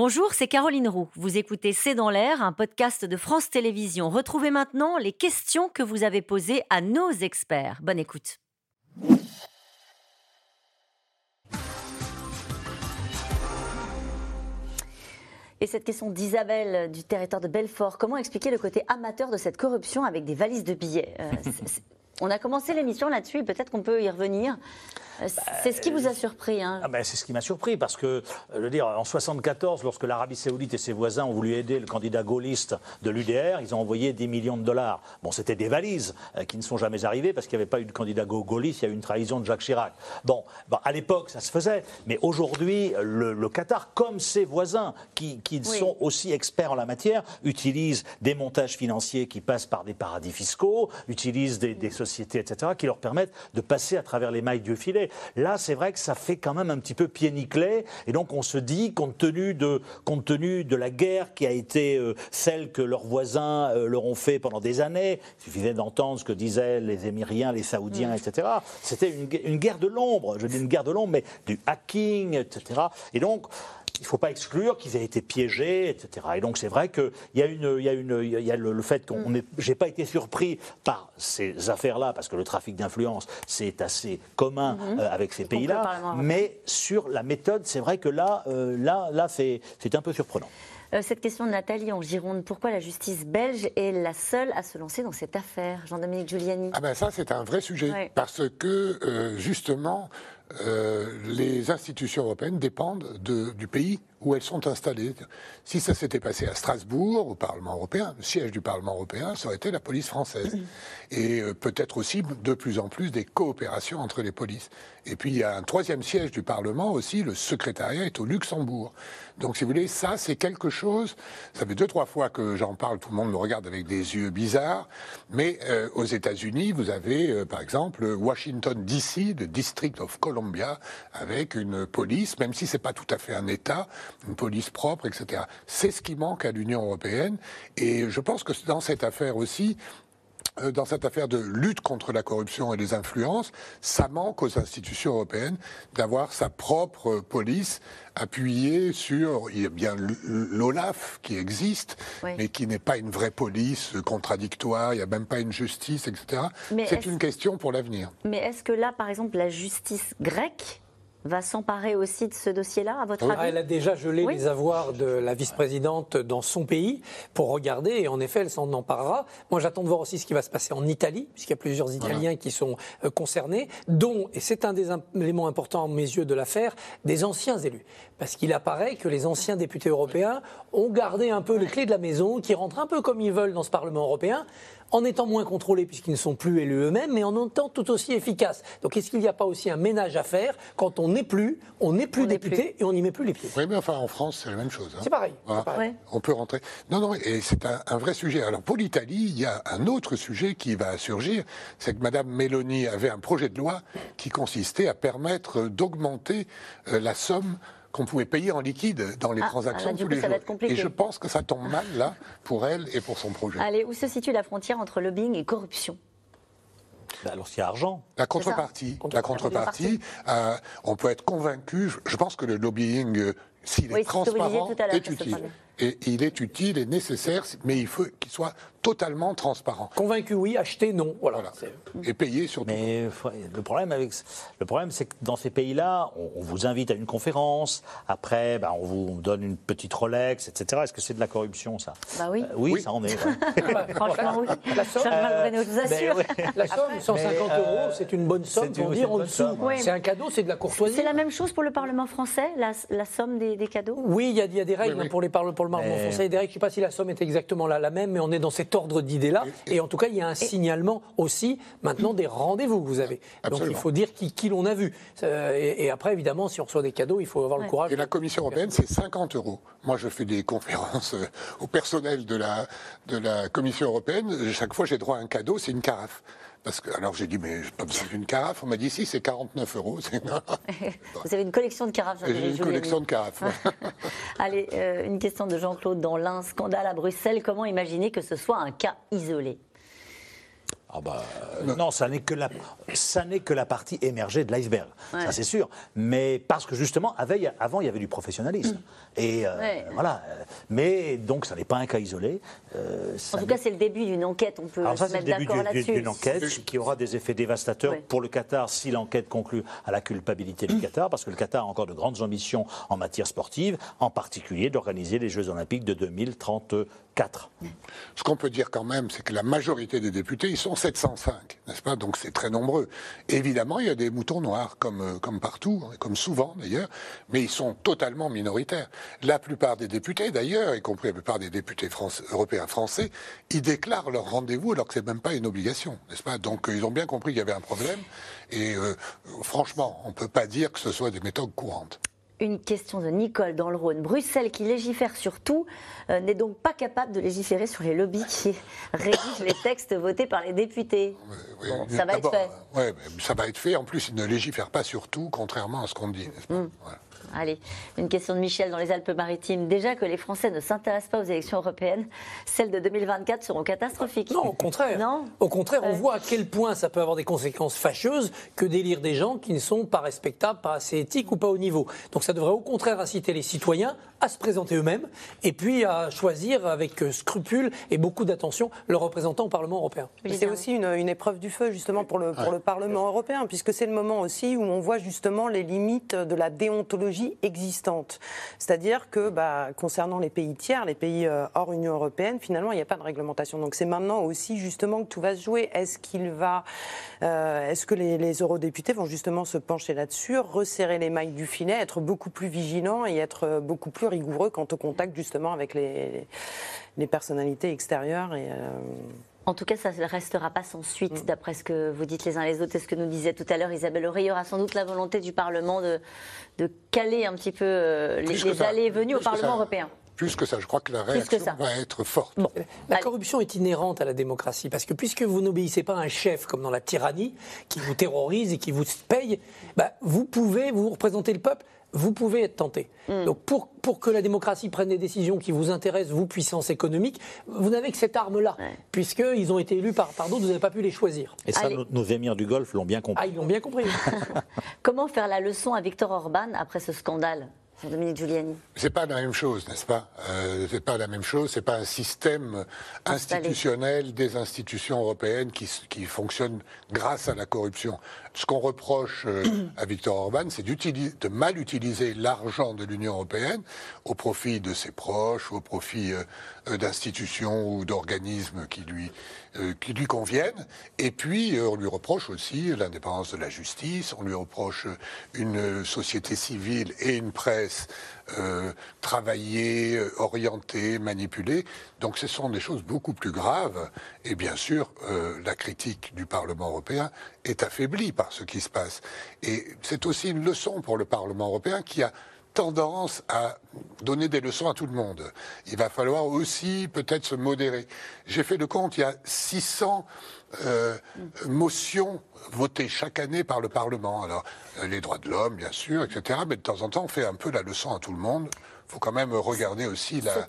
Bonjour, c'est Caroline Roux. Vous écoutez C'est dans l'air, un podcast de France Télévisions. Retrouvez maintenant les questions que vous avez posées à nos experts. Bonne écoute. Et cette question d'Isabelle du territoire de Belfort, comment expliquer le côté amateur de cette corruption avec des valises de billets Euh, On a commencé l'émission là-dessus peut-être qu'on peut y revenir. Euh, C'est ce qui vous a surpris. hein. Ah ben, c'est ce qui m'a surpris parce que, euh, je veux dire, en 74, lorsque l'Arabie Saoudite et ses voisins ont voulu aider le candidat gaulliste de l'UDR, ils ont envoyé 10 millions de dollars. Bon, c'était des valises euh, qui ne sont jamais arrivées parce qu'il n'y avait pas eu de candidat ga- gaulliste, il y a eu une trahison de Jacques Chirac. Bon, bon, à l'époque, ça se faisait, mais aujourd'hui, le, le Qatar, comme ses voisins, qui, qui Oui. sont aussi experts en la matière, utilisent des montages financiers qui passent par des paradis fiscaux, utilisent des, des sociétés, etc., qui leur permettent de passer à travers les mailles du filet. Là, c'est vrai que ça fait quand même un petit peu pied nickelé, et donc on se dit, compte tenu de, compte tenu de la guerre qui a été euh, celle que leurs voisins euh, leur ont fait pendant des années, il suffisait d'entendre ce que disaient les Émiriens, les Saoudiens, etc., c'était une, une guerre de l'ombre, je dis une guerre de l'ombre, mais du hacking, etc. Et donc, il ne faut pas exclure qu'ils aient été piégés, etc. Et donc c'est vrai qu'il y a, une, il y a, une, il y a le, le fait qu'on n'ait j'ai pas été surpris par ces affaires-là, parce que le trafic d'influence, c'est assez commun euh, avec ces pays-là. Mais sur la méthode, c'est vrai que là, euh, là, là c'est un peu surprenant. Euh, cette question de Nathalie en Gironde, pourquoi la justice belge est la seule à se lancer dans cette affaire? Jean-Dominique Giuliani Ah ben ça, c'est un vrai sujet. Ouais. Parce que, euh, justement, euh, les institutions européennes dépendent de- du pays où elles sont installées. Si ça s'était passé à Strasbourg, au Parlement européen, le siège du Parlement européen, ça aurait été la police française. Et euh, peut-être aussi, de plus en plus, des coopérations entre les polices. Et puis, il y a un troisième siège du Parlement aussi, le secrétariat est au Luxembourg. Donc, si vous voulez, ça, c'est quelque chose. Ça fait deux, trois fois que j'en parle, tout le monde me regarde avec des yeux bizarres. Mais euh, aux États-Unis, vous avez, euh, par exemple, Washington DC, le District of Columbia, avec une police, même si c'est pas tout à fait un État, une police propre, etc. C'est ce qui manque à l'Union européenne. Et je pense que dans cette affaire aussi, euh, dans cette affaire de lutte contre la corruption et les influences, ça manque aux institutions européennes d'avoir sa propre police appuyée sur, il y a bien l'OLAF qui existe, Oui. mais qui n'est pas une vraie police contradictoire, il n'y a même pas une justice, etc. C'est une question pour l'avenir. Mais est-ce que là, par exemple, la justice grecque va s'emparer aussi de ce dossier-là, à votre Oui. avis? Ah, elle a déjà gelé Oui. les avoirs de la vice-présidente dans son pays pour regarder, et en effet, elle s'en emparera. Moi, j'attends de voir aussi ce qui va se passer en Italie, puisqu'il y a plusieurs Italiens qui sont euh, concernés, dont, et c'est un des éléments importants à mes yeux de l'affaire, des anciens élus. Parce qu'il apparaît que les anciens députés européens ont gardé un peu les clés de la maison, qui rentrent un peu comme ils veulent dans ce Parlement européen, en étant moins contrôlés puisqu'ils ne sont plus élus eux-mêmes, mais en étant tout aussi efficaces. Donc est-ce qu'il n'y a pas aussi un ménage à faire quand on n'est plus, on n'est plus On député et on n'y met plus les pieds? Oui, mais enfin, en France, c'est la même chose. hein. C'est pareil. Voilà. c'est pareil. Ouais. On peut rentrer. Non, non, et c'est un, un vrai sujet. Alors pour l'Italie, il y a un autre sujet qui va surgir, c'est que Madame Meloni avait un projet de loi qui consistait à permettre d'augmenter euh, la somme qu'on pouvait payer en liquide dans les Ah, transactions ah, tous coup, les jours. Et je pense que ça tombe mal là pour elle et pour son projet. Allez, où se situe la frontière entre lobbying et corruption? Ben, alors s'il y a argent, La contrepartie, la contrepartie, euh, on peut être convaincu. Je, je pense que le lobbying, euh, s'il Oui, est transparent, est utile. Et il est utile et nécessaire, mais il faut qu'il soit totalement transparent. Convaincu oui, acheté non. Voilà. Et payé surtout. Mais le problème, avec, le problème, c'est que dans ces pays-là, on, on vous invite à une conférence. Après, ben, on vous donne une petite Rolex, etc. Est-ce que c'est de la corruption, ça? Bah oui. Euh, oui, Oui. ça en est. ouais. Franchement, oui. La somme, mais ouais. La somme, 150 Mais, euh, euros, c'est une bonne somme pour dire en dessous. somme, ouais. C'est un cadeau, c'est de la courtoisie. C'est la même chose pour le Parlement français, la, la somme des, des cadeaux? Oui, il y, a- il y a des règles Oui, oui. pour les pour le Parlement Mais- français. Il y a des règles. Je ne sais pas si la somme est exactement la, la même, mais on est dans cet ordre d'idées-là. Et, en tout cas, il y a un signalement aussi maintenant des rendez-vous que vous avez. Donc il faut dire qui, qui l'on a vu. Euh, et, et après, évidemment, si on reçoit des cadeaux, il faut avoir Ouais. le courage. Et la Commission européenne, c'est 50 euros. Moi, je fais des conférences euh, au personnel de la, de la Commission européenne. Chaque fois, j'ai droit à un cadeau, c'est une carafe. Parce que, alors j'ai dit, mais j'ai pas besoin d'une carafe. On m'a dit, si, c'est 49 euros. Vous avez une collection de carafes. J'ai une collection de carafes. Allez, euh, une question de Jean-Claude dans l'un scandale à Bruxelles. Comment imaginer que ce soit un cas isolé? Ah bah, euh, non, ça n'est que la, ça n'est que la partie émergée de l'iceberg, ça c'est sûr. Mais parce que justement, avant il y avait du professionnalisme. Mm. Et euh, voilà. Mais donc, ça n'est pas un cas isolé. Euh, en tout cas, c'est le début d'une enquête. On peut Alors ça, se mettre d'accord là-dessus. D'une enquête qui aura des effets dévastateurs pour le Qatar si l'enquête conclut à la culpabilité du Qatar, parce que le Qatar a encore de grandes ambitions en matière sportive, en particulier d'organiser les Jeux Olympiques de 2034. Ce qu'on peut dire quand même, c'est que la majorité des députés, ils sont 705, n'est-ce pas? Donc c'est très nombreux. Évidemment, il y a des moutons noirs, comme, euh, comme partout, comme souvent d'ailleurs, mais ils sont totalement minoritaires. La plupart des députés, d'ailleurs, y compris la plupart des députés européens français, ils déclarent leur rendez-vous alors que c'est même pas une obligation, n'est-ce pas? Donc euh, ils ont bien compris qu'il y avait un problème. Et euh, franchement, on ne peut pas dire que ce soit des méthodes courantes. Une question de Nicole dans le Rhône. Bruxelles, qui légifère sur tout, euh, n'est donc pas capable de légiférer sur les lobbies qui rédigent les textes votés par les députés. ça va être fait. Oui, ça va être fait. En plus, ils ne légifèrent pas sur tout, contrairement à ce qu'on dit. Mmh. Allez, une question de Michel dans les Alpes-Maritimes. Déjà que les Français ne s'intéressent pas aux élections européennes, celles de 2024 seront catastrophiques. Non, au contraire. Non au contraire, on voit à quel point ça peut avoir des conséquences fâcheuses que d'élire des gens qui ne sont pas respectables, pas assez éthiques ou pas au niveau. Donc ça devrait au contraire inciter les citoyens à se présenter eux-mêmes et puis à choisir avec scrupule et beaucoup d'attention leurs représentants au Parlement européen. C'est aussi une, épreuve du feu justement pour le, pour le Parlement européen, puisque c'est le moment aussi où on voit justement les limites de la déontologie existante. C'est-à-dire que bah, concernant les pays tiers, les pays euh, hors Union européenne, finalement, il n'y a pas de réglementation. Donc c'est maintenant aussi justement que tout va se jouer. Est-ce qu'il va, euh, est-ce que les, eurodéputés vont justement se pencher là-dessus, resserrer les mailles du filet, être beaucoup plus vigilants et être euh, beaucoup plus rigoureux quant au contact justement avec les, les personnalités extérieures et en tout cas, ça ne restera pas sans suite, mm. d'après ce que vous dites les uns les autres et ce que nous disait tout à l'heure Isabelle Auré. Il y aura sans doute la volonté du Parlement de, de caler un petit peu euh, les, allées et venues au Parlement européen. Plus que ça, je crois que la réaction va être forte. La corruption est inhérente à la démocratie, parce que puisque vous n'obéissez pas à un chef comme dans la tyrannie, qui vous terrorise et qui vous paye, bah, vous pouvez vous représenter le peuple vous pouvez être tenté. Hmm. Donc pour, pour que la démocratie prenne des décisions qui vous intéressent, vous, puissance économique, vous n'avez que cette arme-là, puisqu'ils ont été élus par, par d'autres, vous n'avez pas pu les choisir. Et ça, nos, émirs du Golfe l'ont bien compris. Ah, ils l'ont bien compris. Comment faire la leçon à Victor Orban après ce scandale? Dominique Giuliani. C'est pas la même chose, n'est-ce pas? Euh, C'est pas la même chose. C'est pas un système institutionnel des institutions européennes qui, qui fonctionne grâce à la corruption. Ce qu'on reproche euh, à Viktor Orban, c'est de mal utiliser l'argent de l'Union européenne au profit de ses proches, au profit euh, d'institutions ou d'organismes qui lui qui lui conviennent. Et puis, on lui reproche aussi l'indépendance de la justice, on lui reproche une société civile et une presse euh, travailler, euh, orienter, manipuler. Donc ce sont des choses beaucoup plus graves. Et bien sûr, euh, la critique du Parlement européen est affaiblie par ce qui se passe. Et c'est aussi une leçon pour le Parlement européen qui a tendance à donner des leçons à tout le monde. Il va falloir aussi peut-être se modérer. J'ai fait le compte, il y a 600 euh, motions votées chaque année par le Parlement. Alors, euh, les droits de l'homme, bien sûr, etc. Mais de temps en temps, on fait un peu la leçon à tout le monde. Il faut quand même regarder aussi la,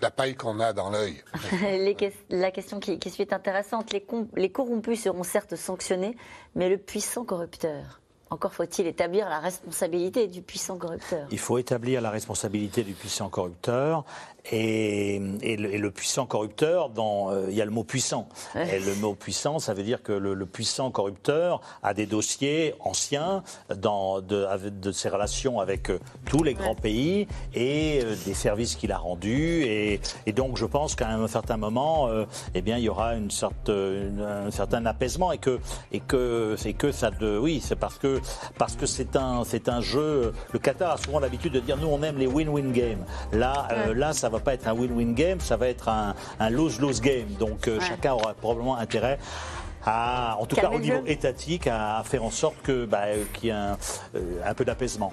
la paille qu'on a dans l'œil. la question qui, qui suit est intéressante. Les, les corrompus seront certes sanctionnés, mais le puissant corrupteur encore faut-il établir la responsabilité du puissant corrupteur. Il faut établir la responsabilité du puissant corrupteur et, le, puissant corrupteur, dans, euh, il y a le mot puissant. Et le mot puissant, ça veut dire que le, puissant corrupteur a des dossiers anciens dans, de, de ses relations avec euh, tous les grands pays et euh, des services qu'il a rendus. Et, donc, je pense qu'à un certain moment, eh bien, il y aura une sorte, un certain apaisement et que, et que, c'est que ça de, oui, c'est parce que, parce que c'est un, c'est un jeu. Le Qatar a souvent l'habitude de dire, nous, on aime les win-win games. Là, là, ça va pas être un win-win game, ça va être un, lose-lose game. Donc euh, chacun aura probablement intérêt à, en tout cas au niveau étatique, à, faire en sorte que bah, qu'il y ait un, euh, un peu d'apaisement.